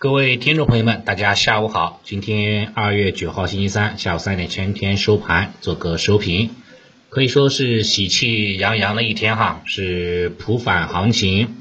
各位听众朋友们，大家下午好。今天二月九号星期三下午三点全天收盘做个收评，可以说是喜气洋洋的一天哈，是普反行情。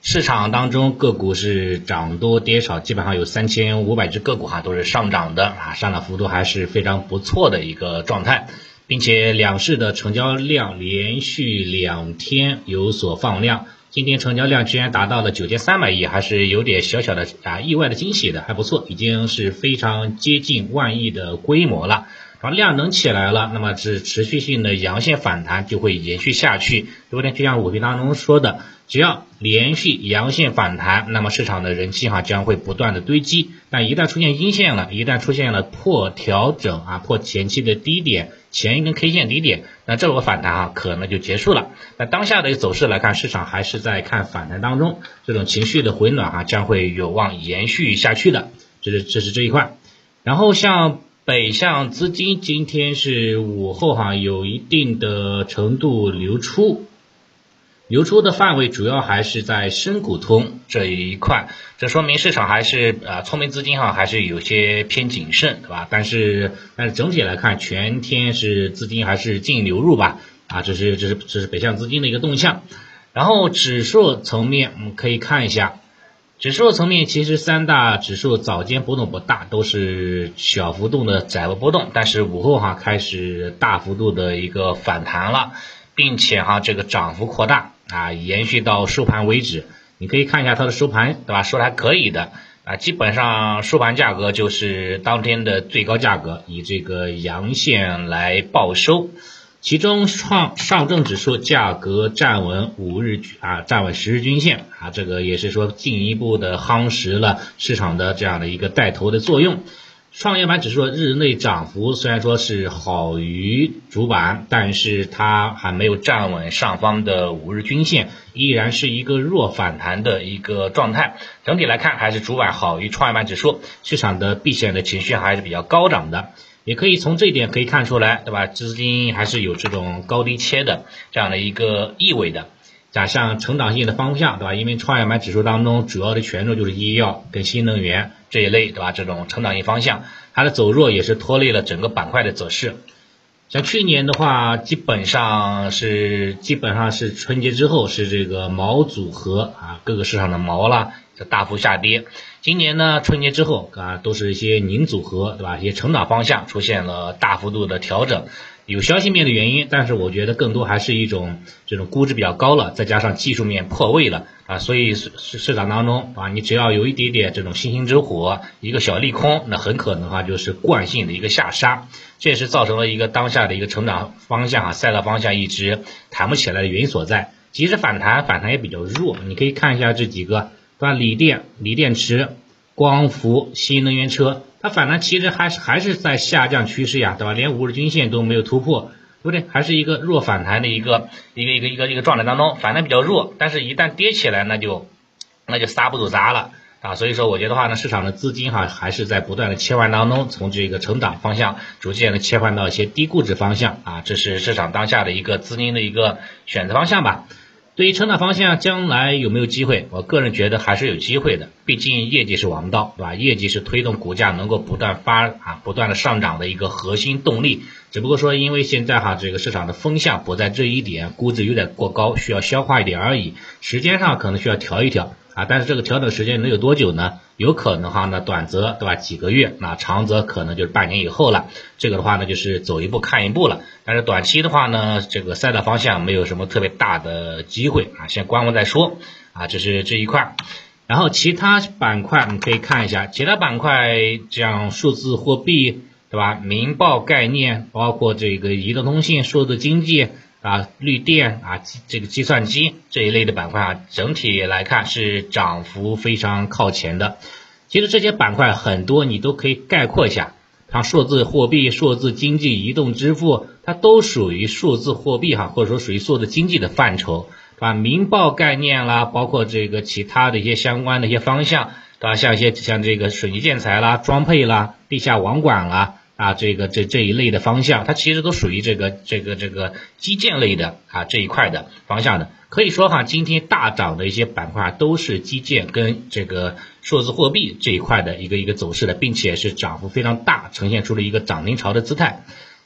市场当中个股是涨多跌少，基本上有三千五百只个股哈都是上涨的啊，上涨幅度还是非常不错的一个状态，并且两市的成交量连续两天有所放量。今天成交量居然达到了九千三百亿，还是有点小小的啊意外的惊喜的，还不错，已经是非常接近万亿的规模了。然后量能起来了，那么是持续性的阳线反弹就会延续下去，对不对？就像五评当中说的，只要连续阳线反弹，那么市场的人气哈将会不断的堆积。但一旦出现阴线了，一旦出现了破调整啊，破前期的低点。前一根 K 线低点，那这个反弹啊可能就结束了。那当下的一个走势来看，市场还是在看反弹当中，这种情绪的回暖哈将会有望延续下去的。这是这是这一块。然后像北向资金今天是午后哈有一定的程度流出。流出的范围主要还是在深股通这一块，这说明市场还是啊聪明资金哈还是有些偏谨慎，对吧？但是但是整体来看，全天是资金还是净流入吧？啊，这是这是这是北向资金的一个动向。然后指数层面，我们可以看一下，指数层面其实三大指数早间波动不大，都是小幅度的窄幅波动，但是午后哈开始大幅度的一个反弹了，并且哈这个涨幅扩大。啊，延续到收盘为止，你可以看一下它的收盘，对吧？收的还可以的啊，基本上收盘价格就是当天的最高价格，以这个阳线来报收。其中创上证指数价格站稳五日啊，站稳十日均线啊，这个也是说进一步的夯实了市场的这样的一个带头的作用。创业板指数日内涨幅虽然说是好于主板，但是它还没有站稳上方的五日均线，依然是一个弱反弹的一个状态。整体来看，还是主板好于创业板指数，市场的避险的情绪还是比较高涨的。也可以从这一点可以看出来，对吧？资金还是有这种高低切的这样的一个意味的。加上成长性的方向，对吧？因为创业板指数当中主要的权重就是医药跟新能源这一类，对吧？这种成长性方向，它的走弱也是拖累了整个板块的走势。像去年的话，基本上是基本上是春节之后是这个毛组合啊，各个市场的毛啦，这大幅下跌。今年呢，春节之后啊，都是一些宁组合，对吧？一些成长方向出现了大幅度的调整。有消息面的原因，但是我觉得更多还是一种这种估值比较高了，再加上技术面破位了啊，所以市市场当中啊，你只要有一点点这种星星之火，一个小利空，那很可能的话就是惯性的一个下杀，这也是造成了一个当下的一个成长方向啊赛道方向一直弹不起来的原因所在。即使反弹，反弹也比较弱，你可以看一下这几个，对吧？锂电、锂电池、光伏、新能源车。它反弹其实还是还是在下降趋势呀，对吧？连五日均线都没有突破，对不对？还是一个弱反弹的一个一个一个一个一个状态当中，反弹比较弱，但是一旦跌起来，那就那就刹不住闸了啊！所以说，我觉得话呢，市场的资金哈还是在不断的切换当中，从这个成长方向逐渐的切换到一些低估值方向啊，这是市场当下的一个资金的一个选择方向吧。对于成长方向，将来有没有机会？我个人觉得还是有机会的。毕竟业绩是王道，对吧？业绩是推动股价能够不断发啊、不断的上涨的一个核心动力。只不过说，因为现在哈这个市场的风向不在这一点，估值有点过高，需要消化一点而已。时间上可能需要调一调。啊，但是这个调整时间能有多久呢？有可能哈，呢短则对吧几个月，那长则可能就是半年以后了。这个的话呢，就是走一步看一步了。但是短期的话呢，这个赛道方向没有什么特别大的机会啊，先观望再说啊，这是这一块。然后其他板块你可以看一下，其他板块像数字货币对吧，民报概念，包括这个移动通信、数字经济。啊，绿电啊，这个计算机这一类的板块啊，整体来看是涨幅非常靠前的。其实这些板块很多你都可以概括一下，像数字货币、数字经济、移动支付，它都属于数字货币哈，或者说属于数字经济的范畴，对吧？民报概念啦，包括这个其他的一些相关的一些方向，对吧？像一些像这个水泥建材啦、装配啦、地下网管啦。啊，这个这这一类的方向，它其实都属于这个这个这个基建类的啊这一块的方向的，可以说哈，今天大涨的一些板块都是基建跟这个数字货币这一块的一个一个走势的，并且是涨幅非常大，呈现出了一个涨停潮的姿态。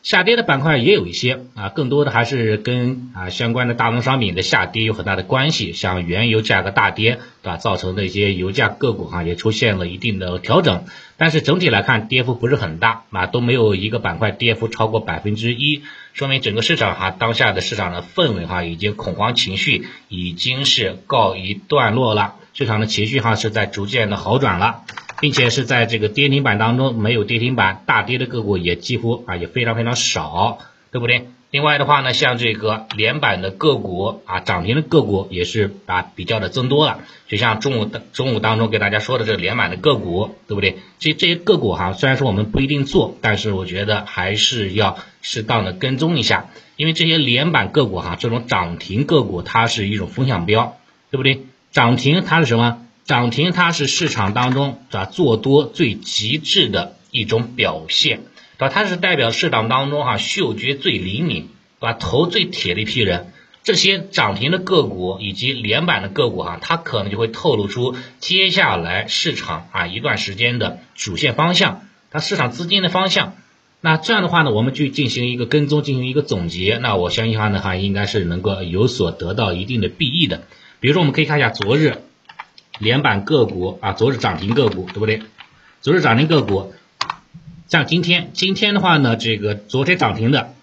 下跌的板块也有一些啊，更多的还是跟啊相关的大宗商品的下跌有很大的关系，像原油价格大跌，对吧？造成的一些油价个股哈也出现了一定的调整，但是整体来看跌幅不是很大啊，都没有一个板块跌幅超过百分之一，说明整个市场哈当下的市场的氛围哈已经恐慌情绪已经是告一段落了，市场的情绪哈是在逐渐的好转了。并且是在这个跌停板当中没有跌停板，大跌的个股也几乎啊也非常非常少，对不对？另外的话呢，像这个连板的个股啊，涨停的个股也是啊比较的增多了。就像中午的中午当中给大家说的这个连板的个股，对不对？这这些个股哈，虽然说我们不一定做，但是我觉得还是要适当的跟踪一下，因为这些连板个股哈，这种涨停个股它是一种风向标，对不对？涨停它是什么？涨停它是市场当中啊做多最极致的一种表现，对吧？它是代表市场当中哈嗅觉最灵敏，对吧？头最铁的一批人，这些涨停的个股以及连板的个股哈，它可能就会透露出接下来市场啊一段时间的主线方向，它市场资金的方向。那这样的话呢，我们去进行一个跟踪，进行一个总结，那我相信话呢哈应该是能够有所得到一定的裨益的。比如说我们可以看一下昨日。连板个股啊，昨日涨停个股对不对？昨日涨停个股，像今天，今天的话呢，这个昨天涨停的，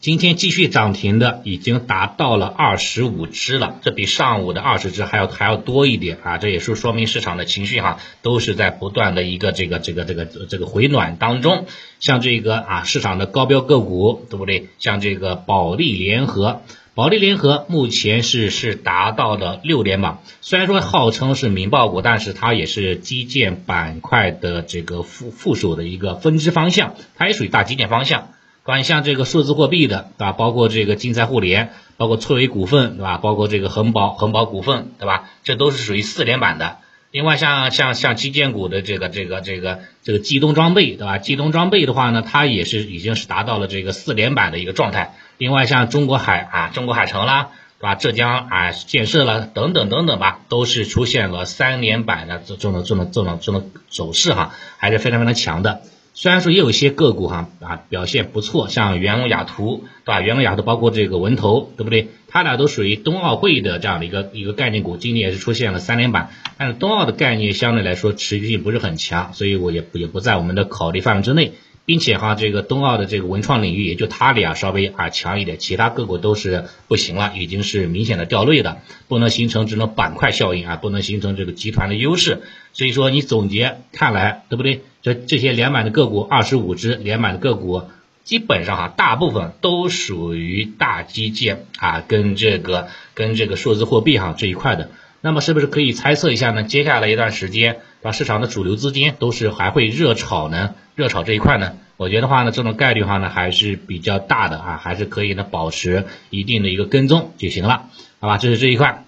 今天继续涨停的已经达到了二十五只了，这比上午的二十只还要还要多一点啊！这也是说明市场的情绪哈，都是在不断的一个这个这个这个这个回暖当中。像这个啊，市场的高标个股对不对？像这个保利联合。保利联合目前是是达到了六连板，虽然说号称是民爆股，但是它也是基建板块的这个附附属的一个分支方向，它也属于大基建方向。关于像这个数字货币的，对吧？包括这个金财互联，包括翠微股份，对吧？包括这个恒宝恒宝股份，对吧？这都是属于四连板的。另外像像像基建股的这个这个这个这个机东装备，对吧？机东装备的话呢，它也是已经是达到了这个四连板的一个状态。另外，像中国海啊、中国海城啦，对吧？浙江啊建设啦等等等等吧，都是出现了三连板的这这种这种这种这种走势哈，还是非常非常强的。虽然说也有一些个股哈啊表现不错，像元龙雅图，对吧？元龙雅图包括这个文投，对不对？它俩都属于冬奥会的这样的一个一个概念股，今年也是出现了三连板，但是冬奥的概念相对来说持续性不是很强，所以我也也不在我们的考虑范围之内。并且哈，这个冬奥的这个文创领域也就它俩稍微啊强一点，其他个股都是不行了，已经是明显的掉队的，不能形成这种板块效应啊，不能形成这个集团的优势。所以说你总结看来对不对？这这些连板的个股二十五只连板的个股，基本上哈大部分都属于大基建啊，跟这个跟这个数字货币哈这一块的。那么是不是可以猜测一下呢？接下来一段时间，把市场的主流资金都是还会热炒呢？热炒这一块呢？我觉得话呢，这种概率话呢还是比较大的啊，还是可以呢保持一定的一个跟踪就行了，好吧？这是这一块。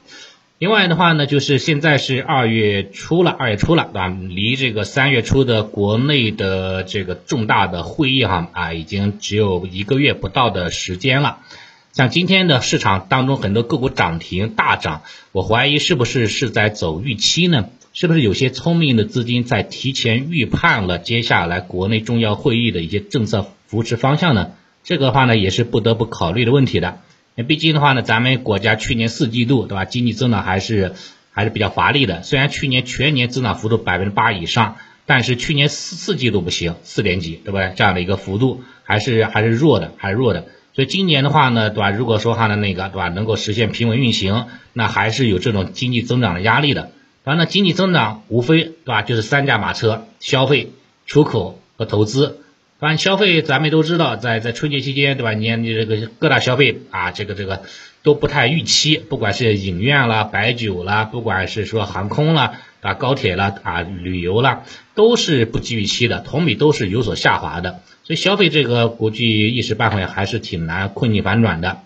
另外的话呢，就是现在是二月初了，二月初了，对吧？离这个三月初的国内的这个重大的会议哈啊，已经只有一个月不到的时间了。像今天的市场当中很多个股涨停大涨，我怀疑是不是是在走预期呢？是不是有些聪明的资金在提前预判了接下来国内重要会议的一些政策扶持方向呢？这个话呢也是不得不考虑的问题的。那毕竟的话呢，咱们国家去年四季度对吧，经济增长还是还是比较乏力的。虽然去年全年增长幅度百分之八以上，但是去年四四季度不行，四点几，对不对？这样的一个幅度还是还是弱的，还是弱的。今年的话呢，对吧？如果说哈呢，那个对吧，能够实现平稳运行，那还是有这种经济增长的压力的。反正经济增长无非对吧，就是三驾马车：消费、出口和投资。反正消费咱们都知道，在在春节期间对吧？你你这个各大消费啊，这个这个都不太预期，不管是影院啦、白酒啦，不管是说航空啦、啊高铁啦、啊旅游啦，都是不及预期的，同比都是有所下滑的。所以消费这个估计一时半会还是挺难困境反转的。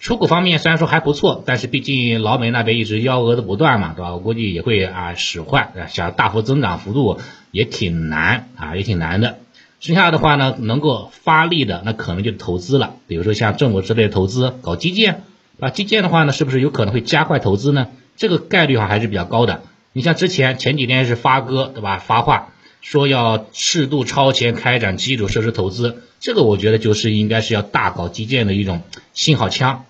出口方面虽然说还不错，但是毕竟老美那边一直幺蛾子不断嘛，对吧？我估计也会啊使坏，想大幅增长幅度也挺难啊，也挺难的。剩下的话呢，能够发力的那可能就是投资了，比如说像政府之类的投资，搞基建，对啊，基建的话呢，是不是有可能会加快投资呢？这个概率哈还是比较高的。你像之前前几天是发哥对吧发话说要适度超前开展基础设施投资，这个我觉得就是应该是要大搞基建的一种信号枪，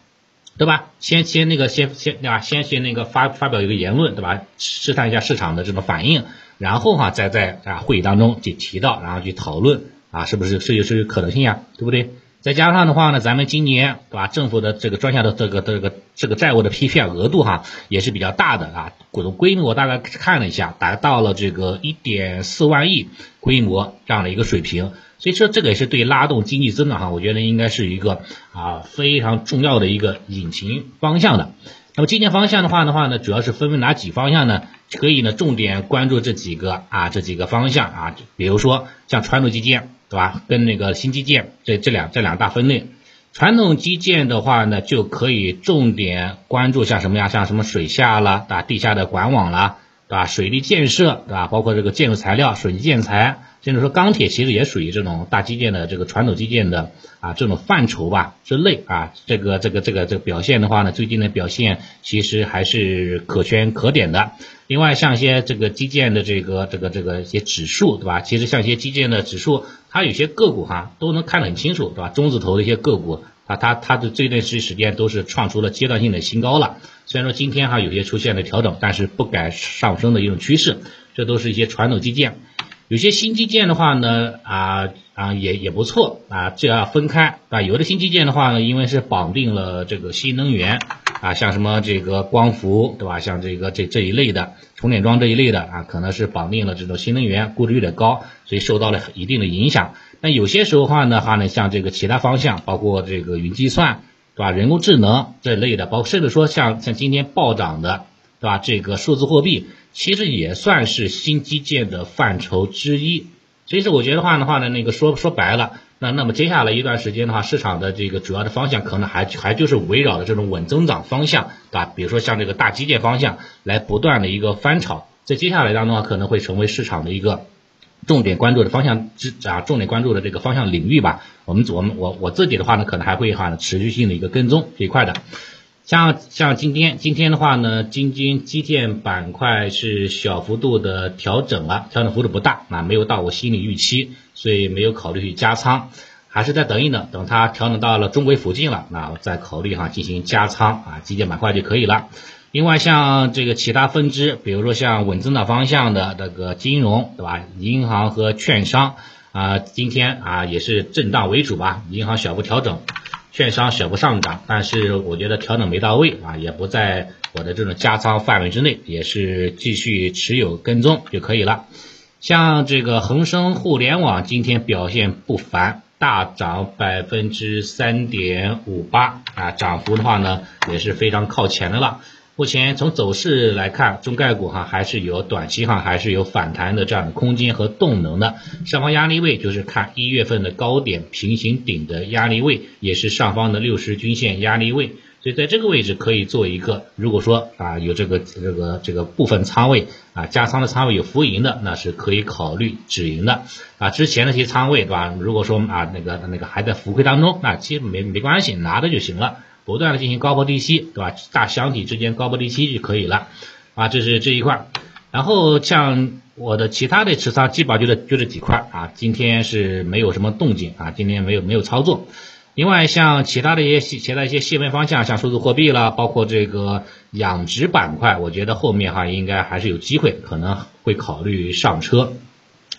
对吧？先先那个先先对吧？先先那个发发表一个言论对吧？试探一下市场的这种反应，然后哈再在啊会议当中去提到，然后去讨论啊是不是是有是有可能性呀，对不对？再加上的话呢，咱们今年对吧，政府的这个专项的这个这个这个债务的批片额度哈也是比较大的啊，股东规模大概看了一下，达到了这个一点四万亿规模这样的一个水平，所以说这个也是对拉动经济增长哈，我觉得应该是一个啊非常重要的一个引擎方向的。那么今年方向的话的话呢，主要是分为哪几方向呢？可以呢重点关注这几个啊这几个方向啊，比如说像传统基建。是吧？跟那个新基建这这两这两大分类，传统基建的话呢，就可以重点关注像什么呀？像什么水下啦，对吧？地下的管网啦，对吧？水利建设，对吧？包括这个建筑材料、水泥建材。甚至说钢铁其实也属于这种大基建的这个传统基建的啊这种范畴吧之类啊，这个这个这个这个表现的话呢，最近的表现其实还是可圈可点的。另外像一些这个基建的这个这个这个一些指数对吧？其实像一些基建的指数，它有些个股哈都能看得很清楚对吧？中字头的一些个股啊，它它的这段时时间都是创出了阶段性的新高了。虽然说今天哈有些出现了调整，但是不改上升的一种趋势，这都是一些传统基建。有些新基建的话呢，啊啊也也不错啊，这要分开啊。有的新基建的话呢，因为是绑定了这个新能源啊，像什么这个光伏对吧？像这个这这一类的充电桩这一类的啊，可能是绑定了这种新能源，估值有点高，所以受到了一定的影响。那有些时候话呢，哈呢，像这个其他方向，包括这个云计算对吧？人工智能这类的，包括甚至说像像今天暴涨的对吧？这个数字货币。其实也算是新基建的范畴之一，所以说我觉得话的话呢，那个说说白了，那那么接下来一段时间的话，市场的这个主要的方向可能还还就是围绕着这种稳增长方向，对吧？比如说像这个大基建方向来不断的一个翻炒，在接下来当中的话，可能会成为市场的一个重点关注的方向之啊，重点关注的这个方向领域吧。我们我们我我自己的话呢，可能还会哈持续性的一个跟踪这一块的。像像今天今天的话呢，京津基建板块是小幅度的调整了，调整幅度不大啊，没有到我心理预期，所以没有考虑去加仓，还是再等一等，等它调整到了中轨附近了，那我再考虑哈进行加仓啊，基建板块就可以了。另外像这个其他分支，比如说像稳增长方向的这个金融对吧，银行和券商啊，今天啊也是震荡为主吧，银行小幅调整。券商小幅上涨，但是我觉得调整没到位啊，也不在我的这种加仓范围之内，也是继续持有跟踪就可以了。像这个恒生互联网今天表现不凡，大涨百分之三点五八啊，涨幅的话呢也是非常靠前的了。目前从走势来看，中概股哈还是有短期哈还是有反弹的这样的空间和动能的。上方压力位就是看一月份的高点平行顶的压力位，也是上方的六十均线压力位。所以在这个位置可以做一个，如果说啊有这个这个这个部分仓位啊加仓的仓位有浮盈的，那是可以考虑止盈的啊。之前那些仓位对吧？如果说啊那个那个还在浮亏当中，那其实没没关系，拿着就行了。不断的进行高抛低吸，对吧？大箱体之间高抛低吸就可以了，啊，这是这一块。然后像我的其他的持仓，基本上就这就这几块啊。今天是没有什么动静啊，今天没有没有操作。另外像其他的一些其他一些细分方向，像数字货币啦，包括这个养殖板块，我觉得后面哈应该还是有机会，可能会考虑上车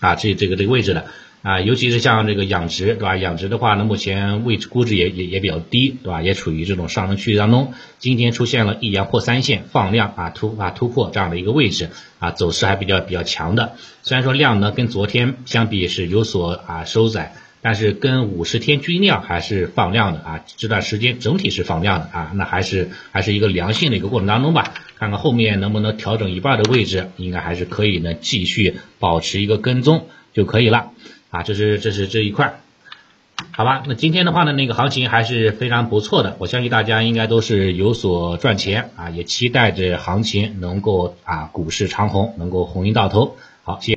啊，这这个这个位置的。啊，尤其是像这个养殖，对吧？养殖的话呢，目前位置估值也也也比较低，对吧？也处于这种上升趋势当中。今天出现了一阳破三线放量啊突啊突破这样的一个位置啊，走势还比较比较强的。虽然说量呢跟昨天相比是有所啊收窄，但是跟五十天均量还是放量的啊。这段时间整体是放量的啊，那还是还是一个良性的一个过程当中吧。看看后面能不能调整一半的位置，应该还是可以呢，继续保持一个跟踪就可以了。啊，这是这是这一块，好吧？那今天的话呢，那个行情还是非常不错的，我相信大家应该都是有所赚钱啊，也期待着行情能够啊，股市长虹，能够红运到头。好，谢谢。